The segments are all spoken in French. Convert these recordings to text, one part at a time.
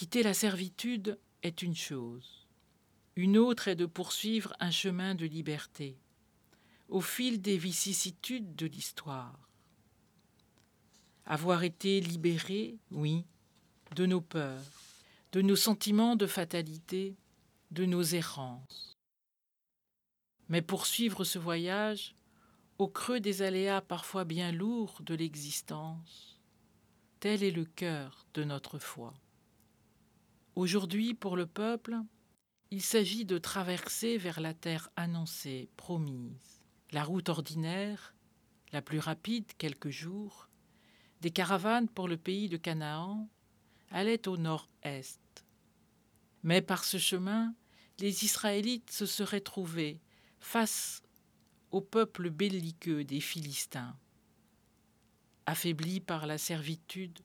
Quitter la servitude est une chose. Une autre est de poursuivre un chemin de liberté, au fil des vicissitudes de l'histoire. Avoir été libéré, oui, de nos peurs, de nos sentiments de fatalité, de nos errances. Mais poursuivre ce voyage, au creux des aléas parfois bien lourds de l'existence, tel est le cœur de notre foi. Aujourd'hui, pour le peuple, il s'agit de traverser vers la terre annoncée, promise. La route ordinaire, la plus rapide quelques jours, des caravanes pour le pays de Canaan, allait au nord-est. Mais par ce chemin, les Israélites se seraient trouvés face au peuple belliqueux des Philistins. Affaibli par la servitude,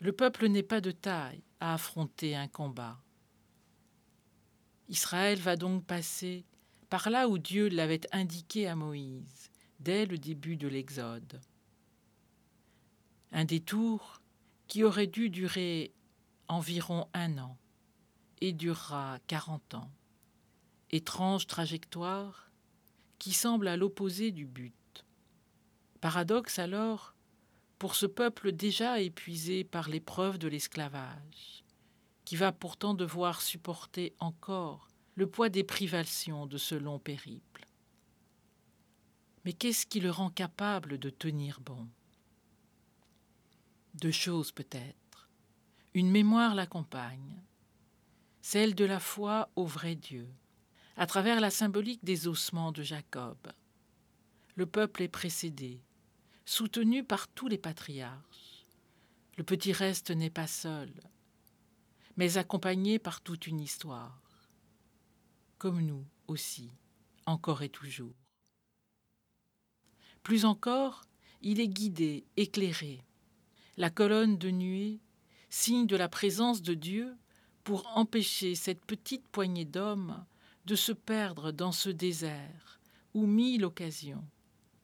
le peuple n'est pas de taille à affronter un combat. Israël va donc passer par là où Dieu l'avait indiqué à Moïse dès le début de l'Exode. Un détour qui aurait dû durer environ un an et durera quarante ans. Étrange trajectoire qui semble à l'opposé du but. Paradoxe alors pour ce peuple déjà épuisé par l'épreuve de l'esclavage, qui va pourtant devoir supporter encore le poids des privations de ce long périple. Mais qu'est-ce qui le rend capable de tenir bon? Deux choses peut-être. Une mémoire l'accompagne, celle de la foi au vrai Dieu, à travers la symbolique des ossements de Jacob. Le peuple est précédé, soutenu par tous les patriarches. Le petit reste n'est pas seul, mais accompagné par toute une histoire, comme nous aussi, encore et toujours. Plus encore, il est guidé, éclairé. La colonne de nuée, signe de la présence de Dieu, pour empêcher cette petite poignée d'hommes de se perdre dans ce désert où mille occasions,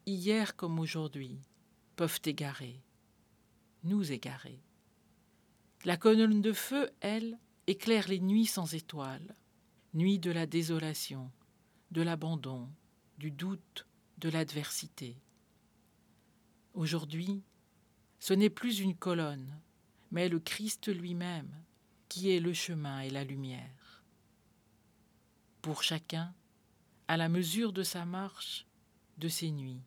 hier comme aujourd'hui, peuvent égarer, nous égarer. La colonne de feu, elle, éclaire les nuits sans étoiles, nuits de la désolation, de l'abandon, du doute, de l'adversité. Aujourd'hui, ce n'est plus une colonne, mais le Christ lui-même qui est le chemin et la lumière. Pour chacun, à la mesure de sa marche, de ses nuits,